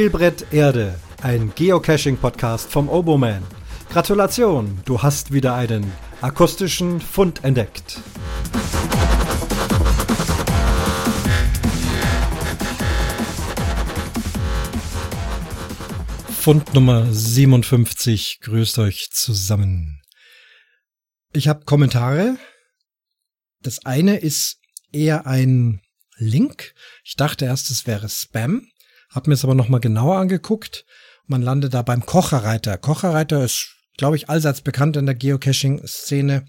Spielbrett Erde, ein Geocaching-Podcast vom Oboman. Gratulation, du hast wieder einen akustischen Fund entdeckt. Fund Nummer 57 grüßt euch zusammen. Ich habe Kommentare. Das eine ist eher ein Link. Ich dachte erst, es wäre Spam, habe mir es aber nochmal genauer angeguckt. Man landet da beim Kocherreiter. Kocherreiter ist, glaube ich, allseits bekannt in der Geocaching-Szene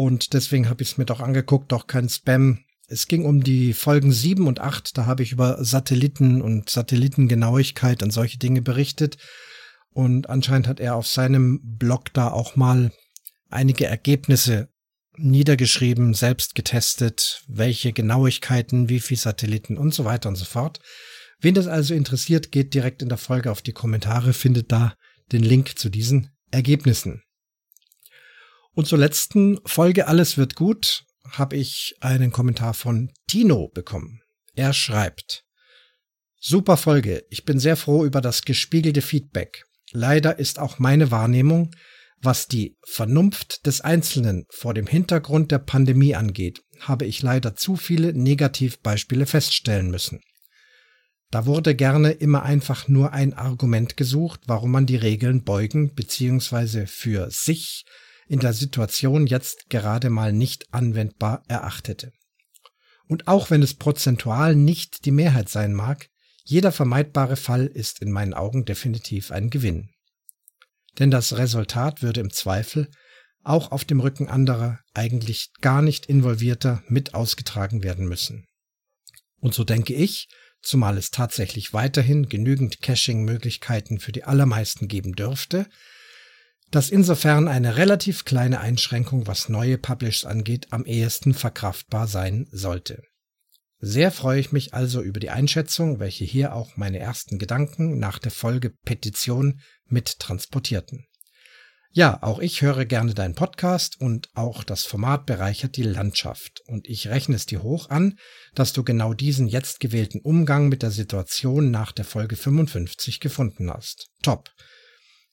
und deswegen habe ich es mir doch angeguckt, doch kein Spam. Es ging um die Folgen 7 und 8, da habe ich über Satelliten und Satellitengenauigkeit und solche Dinge berichtet. Und anscheinend hat er auf seinem Blog da auch mal einige Ergebnisse niedergeschrieben, selbst getestet, welche Genauigkeiten, wie viel Satelliten und so weiter und so fort. Wen das also interessiert, geht direkt in der Folge auf die Kommentare, findet da den Link zu diesen Ergebnissen. Und zur letzten Folge Alles wird gut habe ich einen Kommentar von Tino bekommen. Er schreibt, Super Folge, ich bin sehr froh über das gespiegelte Feedback. Leider ist auch meine Wahrnehmung, was die Vernunft des Einzelnen vor dem Hintergrund der Pandemie angeht, habe ich leider zu viele Negativbeispiele feststellen müssen. Da wurde gerne immer einfach nur ein Argument gesucht, warum man die Regeln beugen bzw. für sich in der Situation jetzt gerade mal nicht anwendbar erachtete. Und auch wenn es prozentual nicht die Mehrheit sein mag, jeder vermeidbare Fall ist in meinen Augen definitiv ein Gewinn denn das Resultat würde im Zweifel auch auf dem Rücken anderer, eigentlich gar nicht involvierter, mit ausgetragen werden müssen. Und so denke ich, zumal es tatsächlich weiterhin genügend Caching-Möglichkeiten für die allermeisten geben dürfte, dass insofern eine relativ kleine Einschränkung, was neue Publishs angeht, am ehesten verkraftbar sein sollte. Sehr freue ich mich also über die Einschätzung, welche hier auch meine ersten Gedanken nach der Folge Petition mit transportierten. Ja, auch ich höre gerne deinen Podcast und auch das Format bereichert die Landschaft. Und ich rechne es dir hoch an, dass du genau diesen jetzt gewählten Umgang mit der Situation nach der Folge 55 gefunden hast. Top.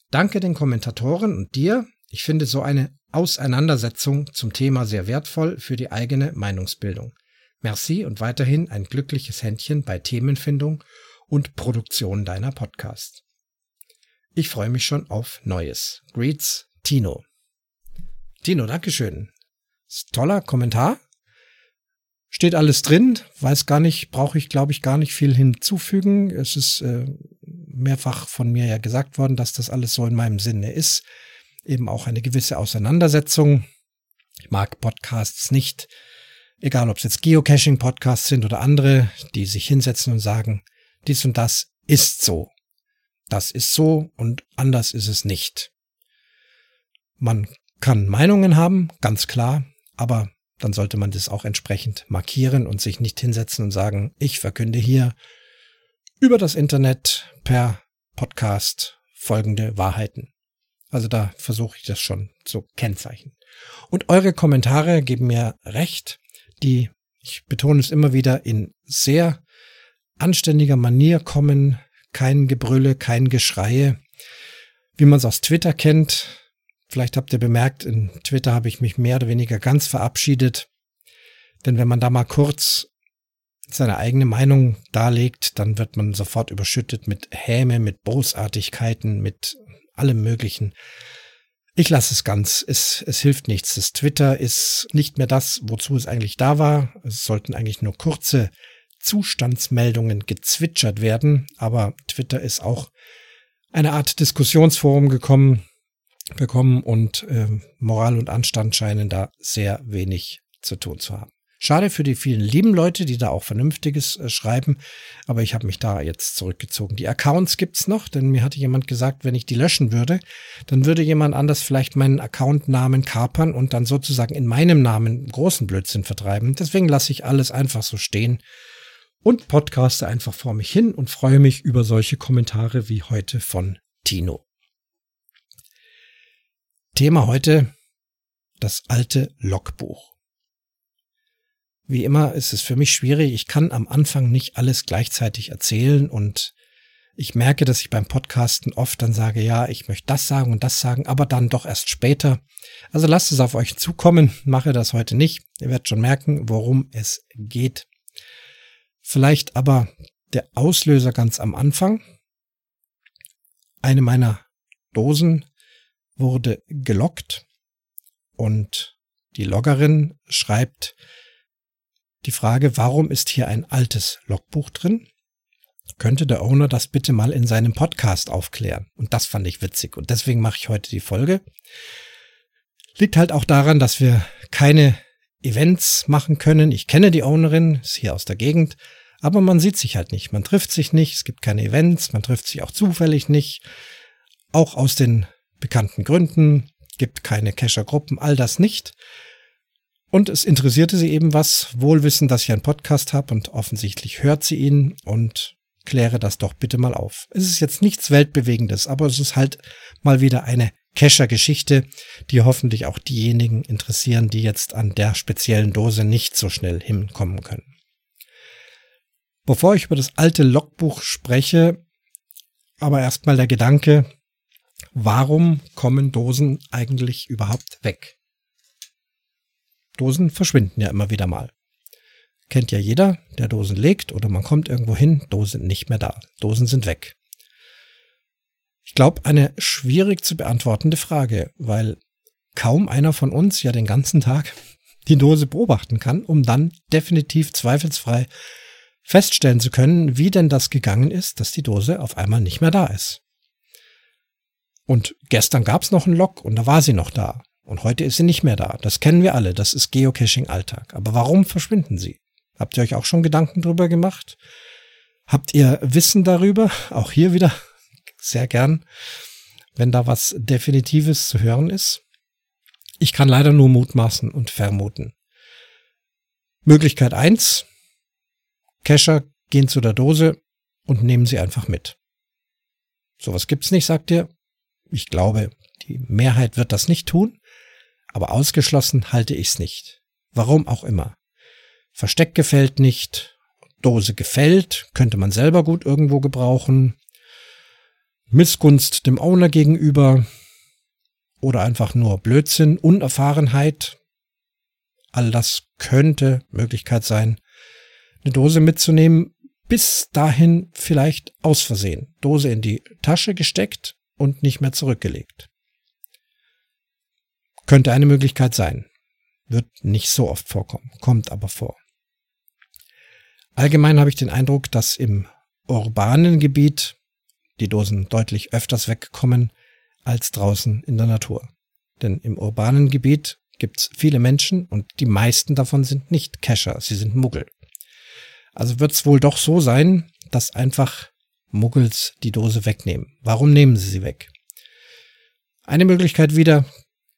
Danke den Kommentatoren und dir. Ich finde so eine Auseinandersetzung zum Thema sehr wertvoll für die eigene Meinungsbildung. Merci und weiterhin ein glückliches Händchen bei Themenfindung und Produktion deiner Podcasts. Ich freue mich schon auf Neues. Greets, Tino. Tino, Dankeschön. Toller Kommentar. Steht alles drin, weiß gar nicht, brauche ich, glaube ich, gar nicht viel hinzufügen. Es ist äh, mehrfach von mir ja gesagt worden, dass das alles so in meinem Sinne ist. Eben auch eine gewisse Auseinandersetzung. Ich mag Podcasts nicht, egal ob es jetzt Geocaching-Podcasts sind oder andere, die sich hinsetzen und sagen, dies und das ist so. Das ist so und anders ist es nicht. Man kann Meinungen haben, ganz klar, aber dann sollte man das auch entsprechend markieren und sich nicht hinsetzen und sagen, ich verkünde hier über das Internet per Podcast folgende Wahrheiten. Also da versuche ich das schon zu kennzeichnen. Und eure Kommentare geben mir recht die, ich betone es immer wieder, in sehr anständiger Manier kommen, kein Gebrülle, kein Geschreie, wie man es aus Twitter kennt. Vielleicht habt ihr bemerkt, in Twitter habe ich mich mehr oder weniger ganz verabschiedet. Denn wenn man da mal kurz seine eigene Meinung darlegt, dann wird man sofort überschüttet mit Häme, mit Bosartigkeiten, mit allem Möglichen. Ich lasse es ganz. Es, es hilft nichts. Das Twitter ist nicht mehr das, wozu es eigentlich da war. Es sollten eigentlich nur kurze Zustandsmeldungen gezwitschert werden. Aber Twitter ist auch eine Art Diskussionsforum gekommen, bekommen und äh, Moral und Anstand scheinen da sehr wenig zu tun zu haben. Schade für die vielen lieben Leute, die da auch Vernünftiges äh, schreiben, aber ich habe mich da jetzt zurückgezogen. Die Accounts gibt's noch, denn mir hatte jemand gesagt, wenn ich die löschen würde, dann würde jemand anders vielleicht meinen Accountnamen kapern und dann sozusagen in meinem Namen großen Blödsinn vertreiben. Deswegen lasse ich alles einfach so stehen und podcaste einfach vor mich hin und freue mich über solche Kommentare wie heute von Tino. Thema heute das alte Logbuch. Wie immer ist es für mich schwierig. Ich kann am Anfang nicht alles gleichzeitig erzählen und Ich merke, dass ich beim Podcasten oft dann sage, ja, ich möchte das sagen und das sagen, aber dann doch erst später. Also lasst es auf euch zukommen, mache das heute nicht. Ihr werdet schon merken, worum es geht. Vielleicht aber der Auslöser ganz am Anfang. Eine meiner Dosen wurde gelockt und die Loggerin schreibt die Frage, warum ist hier ein altes Logbuch drin? Könnte der Owner das bitte mal in seinem Podcast aufklären? Und das fand ich witzig und deswegen mache ich heute die Folge. Liegt halt auch daran, dass wir keine Events machen können. Ich kenne die Ownerin, ist hier aus der Gegend, aber man sieht sich halt nicht. Man trifft sich nicht, es gibt keine Events, man trifft sich auch zufällig nicht. Auch aus den bekannten Gründen gibt keine Cacher-Gruppen, all das nicht. Und es interessierte sie eben was, wohlwissend, dass ich einen Podcast habe und offensichtlich hört sie ihn und kläre das doch bitte mal auf. Es ist jetzt nichts Weltbewegendes, aber es ist halt mal wieder eine Cacher-Geschichte, die hoffentlich auch diejenigen interessieren, die jetzt an der speziellen Dose nicht so schnell hinkommen können. Bevor ich über das alte Logbuch spreche, aber erstmal der Gedanke, warum kommen Dosen eigentlich überhaupt weg? Dosen verschwinden ja immer wieder mal. Kennt ja jeder, der Dosen legt oder man kommt irgendwo hin, Dosen nicht mehr da. Dosen sind weg. Ich glaube, eine schwierig zu beantwortende Frage, weil kaum einer von uns ja den ganzen Tag die Dose beobachten kann, um dann definitiv zweifelsfrei feststellen zu können, wie denn das gegangen ist, dass die Dose auf einmal nicht mehr da ist. Und gestern gab es noch einen Log und da war sie noch da. Und heute ist sie nicht mehr da. Das kennen wir alle. Das ist Geocaching-Alltag. Aber warum verschwinden sie? Habt ihr euch auch schon Gedanken drüber gemacht? Habt ihr Wissen darüber? Auch hier wieder sehr gern, wenn da was Definitives zu hören ist. Ich kann leider nur mutmaßen und vermuten. Möglichkeit eins: Cacher gehen zu der Dose und nehmen sie einfach mit. Sowas gibt's nicht, sagt ihr. Ich glaube, die Mehrheit wird das nicht tun aber ausgeschlossen halte ich's nicht. Warum auch immer. Versteck gefällt nicht, Dose gefällt, könnte man selber gut irgendwo gebrauchen. Missgunst dem Owner gegenüber oder einfach nur Blödsinn, Unerfahrenheit. All das könnte Möglichkeit sein, eine Dose mitzunehmen, bis dahin vielleicht aus Versehen. Dose in die Tasche gesteckt und nicht mehr zurückgelegt. Könnte eine Möglichkeit sein. Wird nicht so oft vorkommen, kommt aber vor. Allgemein habe ich den Eindruck, dass im urbanen Gebiet die Dosen deutlich öfters wegkommen als draußen in der Natur. Denn im urbanen Gebiet gibt es viele Menschen und die meisten davon sind nicht Cacher, sie sind Muggel. Also wird es wohl doch so sein, dass einfach Muggels die Dose wegnehmen. Warum nehmen sie sie weg? Eine Möglichkeit wieder,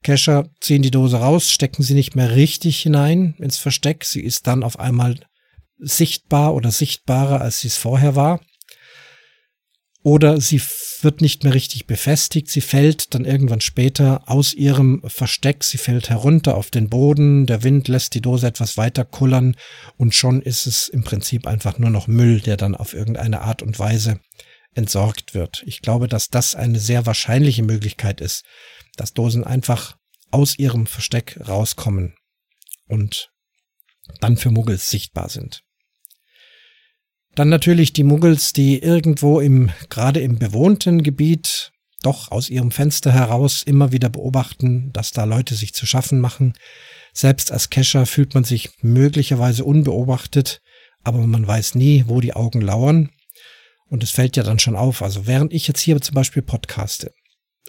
Cacher ziehen die Dose raus, stecken sie nicht mehr richtig hinein ins Versteck. Sie ist dann auf einmal sichtbar oder sichtbarer, als sie es vorher war. Oder sie wird nicht mehr richtig befestigt. Sie fällt dann irgendwann später aus ihrem Versteck. Sie fällt herunter auf den Boden. Der Wind lässt die Dose etwas weiter kullern und schon ist es im Prinzip einfach nur noch Müll, der dann auf irgendeine Art und Weise entsorgt wird. Ich glaube, dass das eine sehr wahrscheinliche Möglichkeit ist, dass Dosen einfach aus ihrem Versteck rauskommen und dann für Muggels sichtbar sind. Dann natürlich die Muggels, die irgendwo im, gerade im bewohnten Gebiet doch aus ihrem Fenster heraus immer wieder beobachten, dass da Leute sich zu schaffen machen. Selbst als Kescher fühlt man sich möglicherweise unbeobachtet, aber man weiß nie, wo die Augen lauern. Und es fällt ja dann schon auf. Also während ich jetzt hier zum Beispiel podcaste,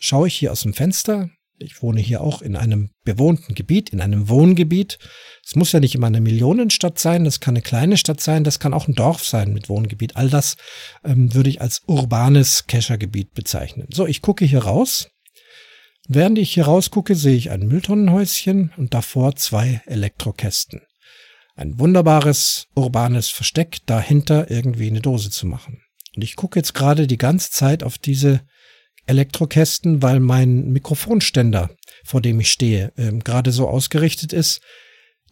schaue ich hier aus dem Fenster. Ich wohne hier auch in einem bewohnten Gebiet, in einem Wohngebiet. Es muss ja nicht immer eine Millionenstadt sein, das kann eine kleine Stadt sein, das kann auch ein Dorf sein mit Wohngebiet. All das ähm, würde ich als urbanes Keschergebiet bezeichnen. So, ich gucke hier raus. Während ich hier rausgucke, sehe ich ein Mülltonnenhäuschen und davor zwei Elektrokästen. Ein wunderbares urbanes Versteck, dahinter irgendwie eine Dose zu machen. Und ich gucke jetzt gerade die ganze Zeit auf diese Elektrokästen, weil mein Mikrofonständer, vor dem ich stehe, äh, gerade so ausgerichtet ist,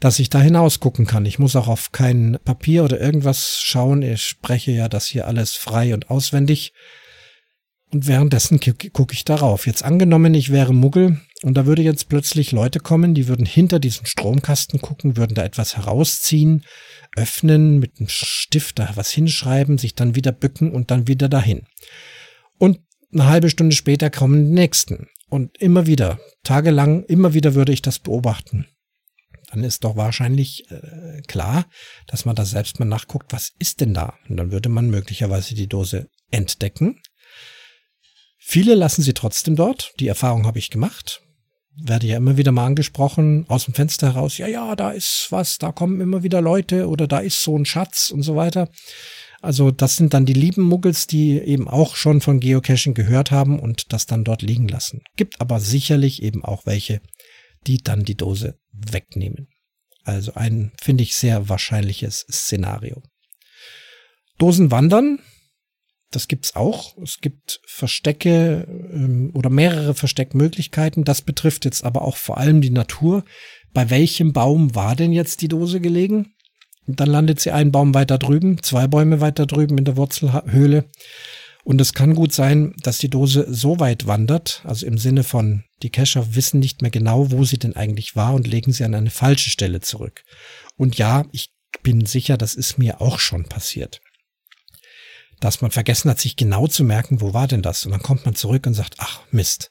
dass ich da hinaus gucken kann. Ich muss auch auf kein Papier oder irgendwas schauen. Ich spreche ja das hier alles frei und auswendig. Und währenddessen gucke ich darauf. Jetzt angenommen, ich wäre Muggel und da würde jetzt plötzlich Leute kommen, die würden hinter diesen Stromkasten gucken, würden da etwas herausziehen, öffnen, mit einem Stift da was hinschreiben, sich dann wieder bücken und dann wieder dahin. Und eine halbe Stunde später kommen die nächsten. Und immer wieder, tagelang, immer wieder würde ich das beobachten. Dann ist doch wahrscheinlich äh, klar, dass man da selbst mal nachguckt, was ist denn da? Und dann würde man möglicherweise die Dose entdecken. Viele lassen sie trotzdem dort. Die Erfahrung habe ich gemacht. Werde ja immer wieder mal angesprochen, aus dem Fenster heraus, ja, ja, da ist was, da kommen immer wieder Leute oder da ist so ein Schatz und so weiter. Also das sind dann die lieben Muggels, die eben auch schon von Geocaching gehört haben und das dann dort liegen lassen. Gibt aber sicherlich eben auch welche, die dann die Dose wegnehmen. Also ein, finde ich, sehr wahrscheinliches Szenario. Dosen wandern, das gibt's auch. Es gibt Verstecke ähm, oder mehrere Versteckmöglichkeiten. Das betrifft jetzt aber auch vor allem die Natur. Bei welchem Baum war denn jetzt die Dose gelegen? Dann landet sie einen Baum weiter drüben, zwei Bäume weiter drüben in der Wurzelhöhle. Und es kann gut sein, dass die Dose so weit wandert, also im Sinne von, die Cacher wissen nicht mehr genau, wo sie denn eigentlich war und legen sie an eine falsche Stelle zurück. Und ja, ich bin sicher, das ist mir auch schon passiert. Dass man vergessen hat, sich genau zu merken, wo war denn das? Und dann kommt man zurück und sagt, ach Mist,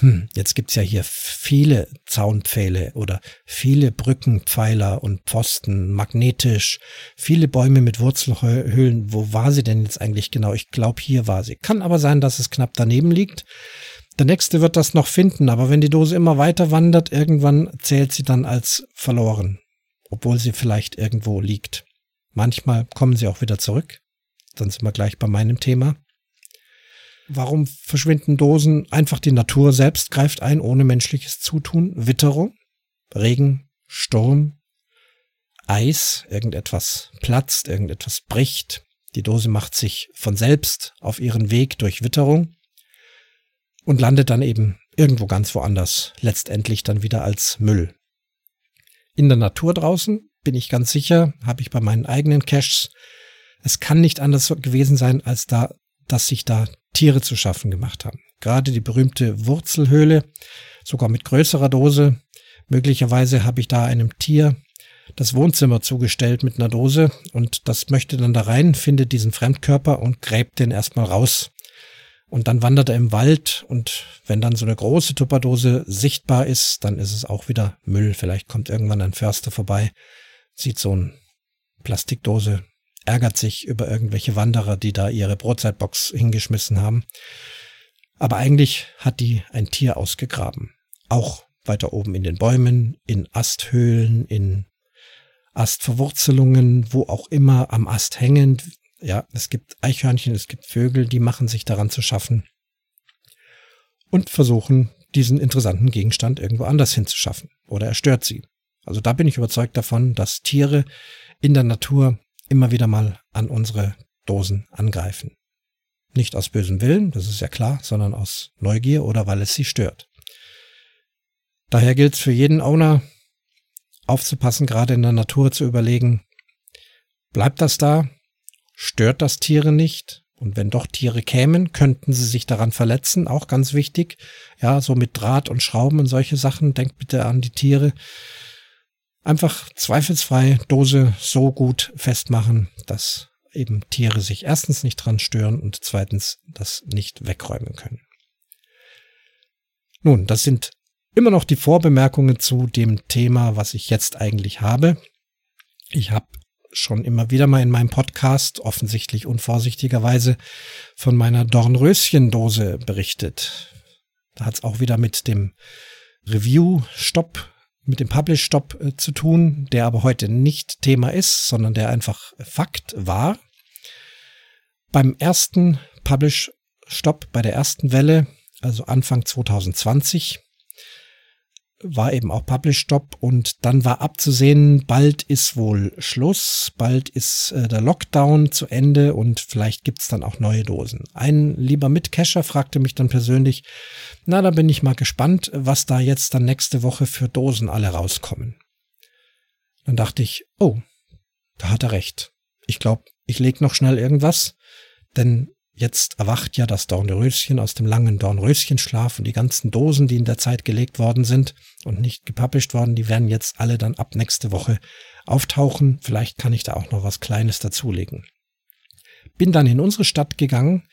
hm, jetzt gibt's ja hier viele Zaunpfähle oder viele Brückenpfeiler und Pfosten, magnetisch, viele Bäume mit Wurzelhöhlen. Wo war sie denn jetzt eigentlich genau? Ich glaube, hier war sie. Kann aber sein, dass es knapp daneben liegt. Der nächste wird das noch finden, aber wenn die Dose immer weiter wandert, irgendwann zählt sie dann als verloren, obwohl sie vielleicht irgendwo liegt. Manchmal kommen sie auch wieder zurück. Dann sind wir gleich bei meinem Thema. Warum verschwinden Dosen? Einfach die Natur selbst greift ein, ohne menschliches Zutun. Witterung, Regen, Sturm, Eis, irgendetwas platzt, irgendetwas bricht. Die Dose macht sich von selbst auf ihren Weg durch Witterung und landet dann eben irgendwo ganz woanders, letztendlich dann wieder als Müll. In der Natur draußen bin ich ganz sicher, habe ich bei meinen eigenen Caches, es kann nicht anders gewesen sein, als da, dass sich da Tiere zu schaffen gemacht haben. Gerade die berühmte Wurzelhöhle, sogar mit größerer Dose. Möglicherweise habe ich da einem Tier das Wohnzimmer zugestellt mit einer Dose und das möchte dann da rein, findet diesen Fremdkörper und gräbt den erstmal raus. Und dann wandert er im Wald und wenn dann so eine große Tupperdose sichtbar ist, dann ist es auch wieder Müll. Vielleicht kommt irgendwann ein Förster vorbei, sieht so eine Plastikdose, ärgert sich über irgendwelche Wanderer, die da ihre Brotzeitbox hingeschmissen haben. Aber eigentlich hat die ein Tier ausgegraben. Auch weiter oben in den Bäumen, in Asthöhlen, in Astverwurzelungen, wo auch immer am Ast hängend. Ja, es gibt Eichhörnchen, es gibt Vögel, die machen sich daran zu schaffen und versuchen, diesen interessanten Gegenstand irgendwo anders hinzuschaffen. Oder er stört sie. Also da bin ich überzeugt davon, dass Tiere in der Natur immer wieder mal an unsere Dosen angreifen. Nicht aus bösem Willen, das ist ja klar, sondern aus Neugier oder weil es sie stört. Daher gilt es für jeden Owner, aufzupassen, gerade in der Natur zu überlegen, bleibt das da? Stört das Tiere nicht? Und wenn doch Tiere kämen, könnten sie sich daran verletzen, auch ganz wichtig. Ja, so mit Draht und Schrauben und solche Sachen. Denkt bitte an die Tiere einfach zweifelsfrei Dose so gut festmachen, dass eben Tiere sich erstens nicht dran stören und zweitens das nicht wegräumen können. Nun, das sind immer noch die Vorbemerkungen zu dem Thema, was ich jetzt eigentlich habe. Ich habe schon immer wieder mal in meinem Podcast, offensichtlich unvorsichtigerweise, von meiner Dornröschendose berichtet. Da hat es auch wieder mit dem Review-Stopp mit dem Publish-Stop äh, zu tun, der aber heute nicht Thema ist, sondern der einfach Fakt war. Beim ersten Publish-Stop, bei der ersten Welle, also Anfang 2020, war eben auch Publish Stop und dann war abzusehen, bald ist wohl Schluss, bald ist äh, der Lockdown zu Ende und vielleicht gibt's dann auch neue Dosen. Ein lieber Mitcacher fragte mich dann persönlich, na, da bin ich mal gespannt, was da jetzt dann nächste Woche für Dosen alle rauskommen. Dann dachte ich, oh, da hat er recht. Ich glaube, ich leg noch schnell irgendwas, denn jetzt erwacht ja das Dornröschen aus dem langen Dornröschenschlaf und die ganzen Dosen, die in der Zeit gelegt worden sind und nicht gepublished worden, die werden jetzt alle dann ab nächste Woche auftauchen. Vielleicht kann ich da auch noch was Kleines dazulegen. Bin dann in unsere Stadt gegangen,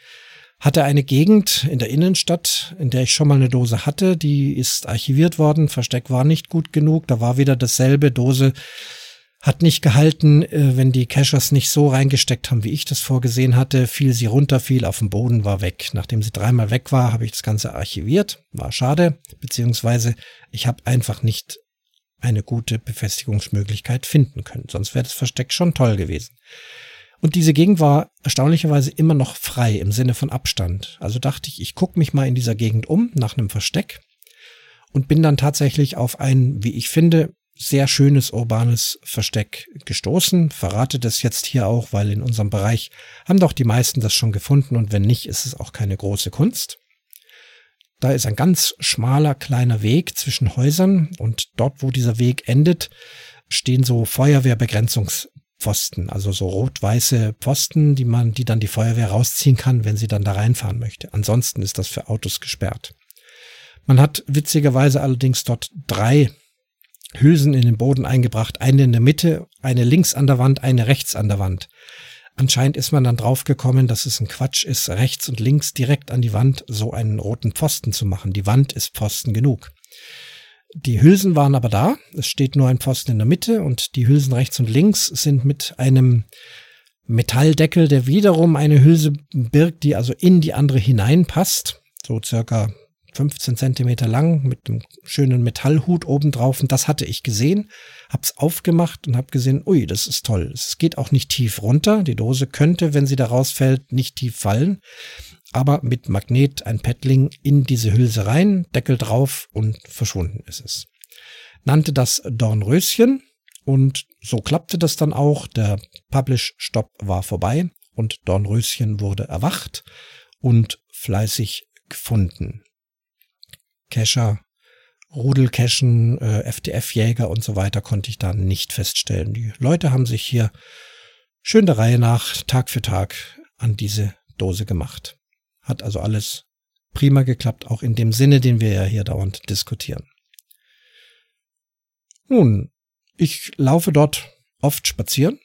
hatte eine Gegend in der Innenstadt, in der ich schon mal eine Dose hatte, die ist archiviert worden, Versteck war nicht gut genug, da war wieder dasselbe, Dose hat nicht gehalten, äh, wenn die Cachers nicht so reingesteckt haben, wie ich das vorgesehen hatte, fiel sie runter, fiel auf den Boden, war weg. Nachdem sie dreimal weg war, habe ich das Ganze archiviert, war schade, beziehungsweise ich habe einfach nicht eine gute Befestigungsmöglichkeit finden können, sonst wäre das Versteck schon toll gewesen. Und diese Gegend war erstaunlicherweise immer noch frei im Sinne von Abstand. Also dachte ich, ich gucke mich mal in dieser Gegend um nach einem Versteck und bin dann tatsächlich auf ein, wie ich finde, sehr schönes urbanes Versteck gestoßen. Verrate das jetzt hier auch, weil in unserem Bereich haben doch die meisten das schon gefunden und wenn nicht, ist es auch keine große Kunst. Da ist ein ganz schmaler kleiner Weg zwischen Häusern und dort, wo dieser Weg endet, stehen so Feuerwehrbegrenzungspfosten, also so rot-weiße Pfosten, die man, die dann die Feuerwehr rausziehen kann, wenn sie dann da reinfahren möchte. Ansonsten ist das für Autos gesperrt. Man hat witzigerweise allerdings dort drei Hülsen in den Boden eingebracht, eine in der Mitte, eine links an der Wand, eine rechts an der Wand. Anscheinend ist man dann draufgekommen, dass es ein Quatsch ist, rechts und links direkt an die Wand so einen roten Pfosten zu machen. Die Wand ist Pfosten genug. Die Hülsen waren aber da. Es steht nur ein Pfosten in der Mitte und die Hülsen rechts und links sind mit einem Metalldeckel, der wiederum eine Hülse birgt, die also in die andere hineinpasst. So circa 15 Zentimeter lang mit einem schönen Metallhut obendrauf. Und das hatte ich gesehen, hab's aufgemacht und hab gesehen, ui, das ist toll. Es geht auch nicht tief runter. Die Dose könnte, wenn sie da rausfällt, nicht tief fallen. Aber mit Magnet ein Paddling in diese Hülse rein, Deckel drauf und verschwunden ist es. Nannte das Dornröschen und so klappte das dann auch. Der Publish-Stopp war vorbei und Dornröschen wurde erwacht und fleißig gefunden. Cacher, Rudelcachen, äh, FTF-Jäger und so weiter konnte ich da nicht feststellen. Die Leute haben sich hier schön der Reihe nach Tag für Tag an diese Dose gemacht. Hat also alles prima geklappt, auch in dem Sinne, den wir ja hier dauernd diskutieren. Nun, ich laufe dort oft spazieren.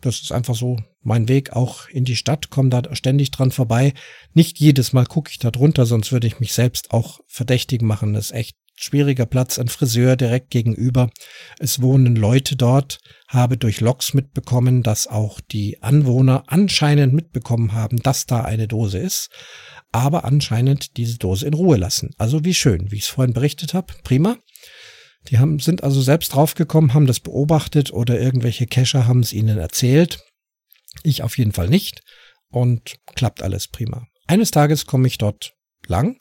Das ist einfach so mein Weg auch in die Stadt, komme da ständig dran vorbei. Nicht jedes Mal gucke ich da drunter, sonst würde ich mich selbst auch verdächtig machen. Das ist echt schwieriger Platz, ein Friseur direkt gegenüber. Es wohnen Leute dort, habe durch Loks mitbekommen, dass auch die Anwohner anscheinend mitbekommen haben, dass da eine Dose ist, aber anscheinend diese Dose in Ruhe lassen. Also wie schön, wie ich es vorhin berichtet habe, prima. Die haben, sind also selbst draufgekommen, haben das beobachtet oder irgendwelche Cacher haben es ihnen erzählt. Ich auf jeden Fall nicht. Und klappt alles prima. Eines Tages komme ich dort lang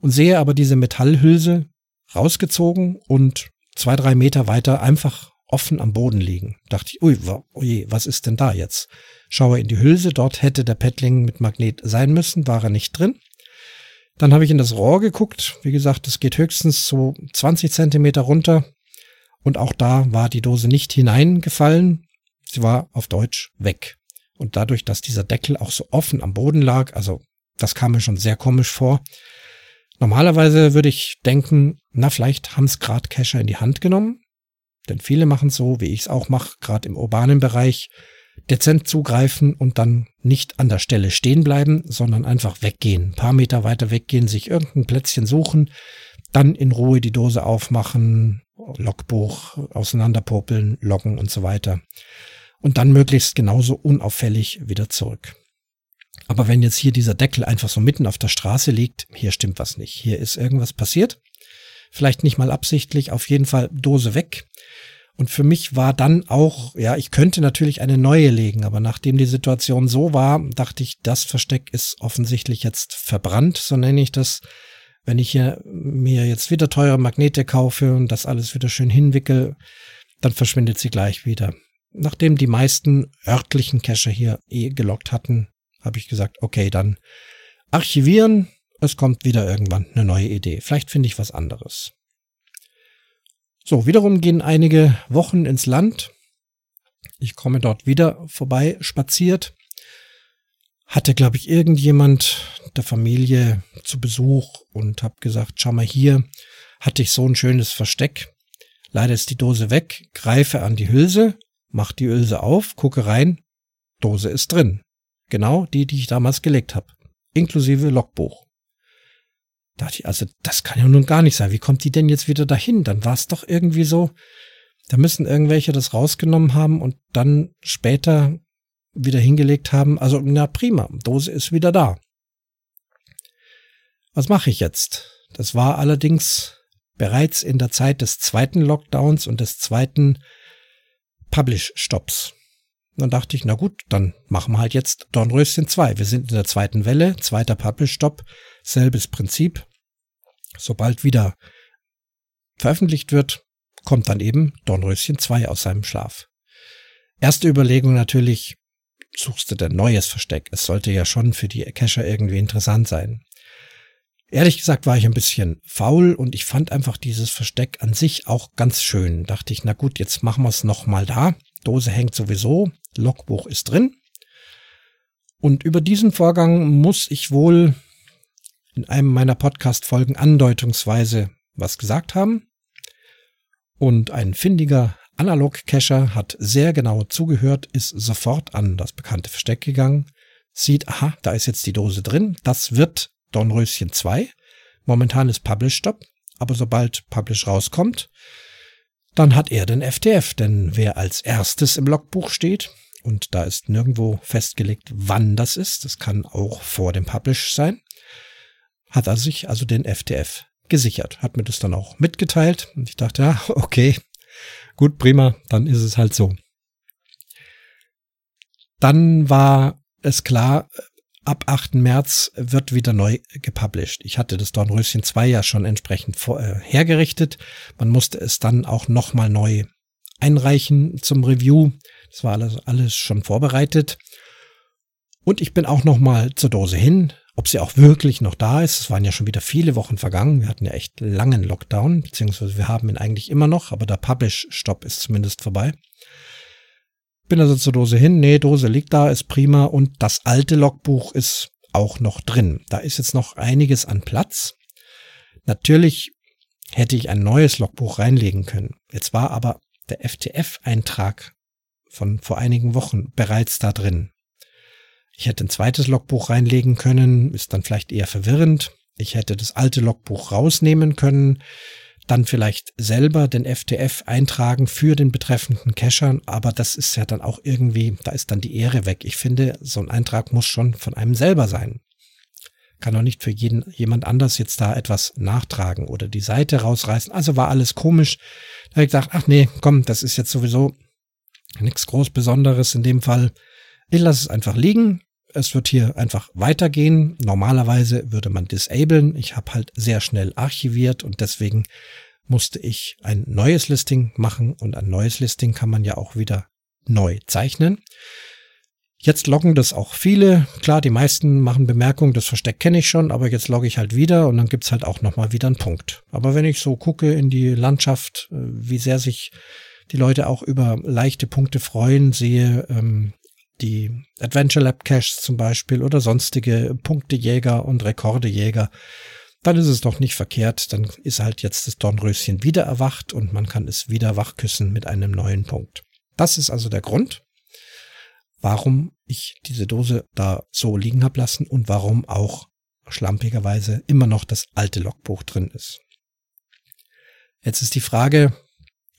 und sehe aber diese Metallhülse rausgezogen und zwei, drei Meter weiter einfach offen am Boden liegen. Dachte ich, ui, ui, was ist denn da jetzt? Schaue in die Hülse, dort hätte der Paddling mit Magnet sein müssen, war er nicht drin. Dann habe ich in das Rohr geguckt. Wie gesagt, es geht höchstens so 20 Zentimeter runter. Und auch da war die Dose nicht hineingefallen. Sie war auf Deutsch weg. Und dadurch, dass dieser Deckel auch so offen am Boden lag, also das kam mir schon sehr komisch vor. Normalerweise würde ich denken, na vielleicht haben es gerade Cacher in die Hand genommen. Denn viele machen so, wie ich es auch mache, gerade im urbanen Bereich dezent zugreifen und dann nicht an der Stelle stehen bleiben, sondern einfach weggehen. Ein paar Meter weiter weggehen, sich irgendein Plätzchen suchen, dann in Ruhe die Dose aufmachen, Logbuch auseinanderpopeln, loggen und so weiter. Und dann möglichst genauso unauffällig wieder zurück. Aber wenn jetzt hier dieser Deckel einfach so mitten auf der Straße liegt, hier stimmt was nicht. Hier ist irgendwas passiert. Vielleicht nicht mal absichtlich, auf jeden Fall Dose weg. Und für mich war dann auch, ja, ich könnte natürlich eine neue legen, aber nachdem die Situation so war, dachte ich, das Versteck ist offensichtlich jetzt verbrannt, so nenne ich das. Wenn ich hier mir jetzt wieder teure Magnete kaufe und das alles wieder schön hinwickel, dann verschwindet sie gleich wieder. Nachdem die meisten örtlichen Cacher hier eh gelockt hatten, habe ich gesagt, okay, dann archivieren. Es kommt wieder irgendwann eine neue Idee. Vielleicht finde ich was anderes. So, wiederum gehen einige Wochen ins Land. Ich komme dort wieder vorbei spaziert. Hatte, glaube ich, irgendjemand der Familie zu Besuch und habe gesagt, schau mal hier, hatte ich so ein schönes Versteck. Leider ist die Dose weg, greife an die Hülse, mach die Hülse auf, gucke rein, Dose ist drin. Genau die, die ich damals gelegt habe. Inklusive Logbuch. Da dachte ich, also das kann ja nun gar nicht sein. Wie kommt die denn jetzt wieder dahin? Dann war es doch irgendwie so, da müssen irgendwelche das rausgenommen haben und dann später wieder hingelegt haben. Also na prima, Dose ist wieder da. Was mache ich jetzt? Das war allerdings bereits in der Zeit des zweiten Lockdowns und des zweiten Publish-Stops. Dann dachte ich, na gut, dann machen wir halt jetzt Dornröschen 2. Wir sind in der zweiten Welle, zweiter Publish-Stop, selbes Prinzip. Sobald wieder veröffentlicht wird, kommt dann eben Dornröschen 2 aus seinem Schlaf. Erste Überlegung natürlich, suchst du denn neues Versteck? Es sollte ja schon für die Cacher irgendwie interessant sein. Ehrlich gesagt war ich ein bisschen faul und ich fand einfach dieses Versteck an sich auch ganz schön. Dachte ich, na gut, jetzt machen wir es nochmal da. Dose hängt sowieso, Logbuch ist drin. Und über diesen Vorgang muss ich wohl in einem meiner Podcast-Folgen andeutungsweise was gesagt haben. Und ein findiger Analog-Cacher hat sehr genau zugehört, ist sofort an das bekannte Versteck gegangen, sieht, aha, da ist jetzt die Dose drin, das wird Dornröschen 2. Momentan ist Publish Stop, aber sobald Publish rauskommt, dann hat er den FTF, denn wer als erstes im Logbuch steht, und da ist nirgendwo festgelegt, wann das ist, das kann auch vor dem Publish sein, hat er sich also den FTF gesichert, hat mir das dann auch mitgeteilt und ich dachte, ja, okay, gut, prima, dann ist es halt so. Dann war es klar, ab 8. März wird wieder neu gepublished. Ich hatte das Dornröschen 2 ja schon entsprechend vor, äh, hergerichtet. Man musste es dann auch nochmal neu einreichen zum Review. Das war alles, alles schon vorbereitet. Und ich bin auch nochmal zur Dose hin, ob sie auch wirklich noch da ist. Es waren ja schon wieder viele Wochen vergangen. Wir hatten ja echt langen Lockdown, beziehungsweise wir haben ihn eigentlich immer noch, aber der Publish-Stopp ist zumindest vorbei. Bin also zur Dose hin. Nee, Dose liegt da, ist prima. Und das alte Logbuch ist auch noch drin. Da ist jetzt noch einiges an Platz. Natürlich hätte ich ein neues Logbuch reinlegen können. Jetzt war aber der FTF-Eintrag von vor einigen Wochen bereits da drin. Ich hätte ein zweites Logbuch reinlegen können, ist dann vielleicht eher verwirrend. Ich hätte das alte Logbuch rausnehmen können dann vielleicht selber den FTF eintragen für den betreffenden Cacher, aber das ist ja dann auch irgendwie, da ist dann die Ehre weg. Ich finde, so ein Eintrag muss schon von einem selber sein. Kann doch nicht für jeden, jemand anders jetzt da etwas nachtragen oder die Seite rausreißen. Also war alles komisch. Da habe ich gedacht, ach nee, komm, das ist jetzt sowieso nichts groß Besonderes in dem Fall. Ich lasse es einfach liegen es wird hier einfach weitergehen. Normalerweise würde man disablen. Ich habe halt sehr schnell archiviert und deswegen musste ich ein neues Listing machen und ein neues Listing kann man ja auch wieder neu zeichnen. Jetzt loggen das auch viele. Klar, die meisten machen Bemerkungen, das Versteck kenne ich schon, aber jetzt logge ich halt wieder und dann gibt's halt auch nochmal wieder einen Punkt. Aber wenn ich so gucke in die Landschaft, äh, wie sehr sich die Leute auch über leichte Punkte freuen, sehe, ähm, die Adventure Lab Caches zum Beispiel oder sonstige Punktejäger und Rekordejäger, dann ist es doch nicht verkehrt. Dann ist halt jetzt das Dornröschen wieder erwacht und man kann es wieder wachküssen mit einem neuen Punkt. Das ist also der Grund, warum ich diese Dose da so liegen habe lassen und warum auch schlampigerweise immer noch das alte Logbuch drin ist. Jetzt ist die Frage,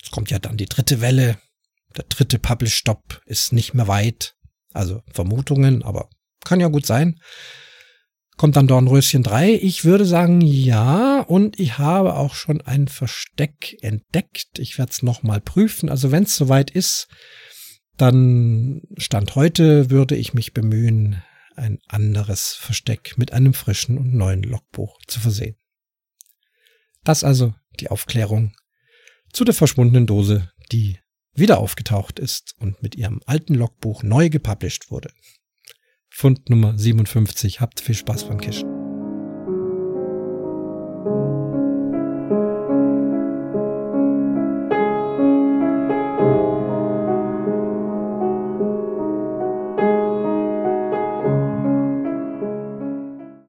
es kommt ja dann die dritte Welle, der dritte Publish-Stop ist nicht mehr weit. Also Vermutungen, aber kann ja gut sein. Kommt dann Dornröschen 3? Ich würde sagen ja. Und ich habe auch schon ein Versteck entdeckt. Ich werde es nochmal prüfen. Also wenn es soweit ist, dann Stand heute würde ich mich bemühen, ein anderes Versteck mit einem frischen und neuen Logbuch zu versehen. Das also die Aufklärung zu der verschwundenen Dose, die wieder aufgetaucht ist und mit ihrem alten Logbuch neu gepublished wurde. Fund Nummer 57. Habt viel Spaß beim Kischen.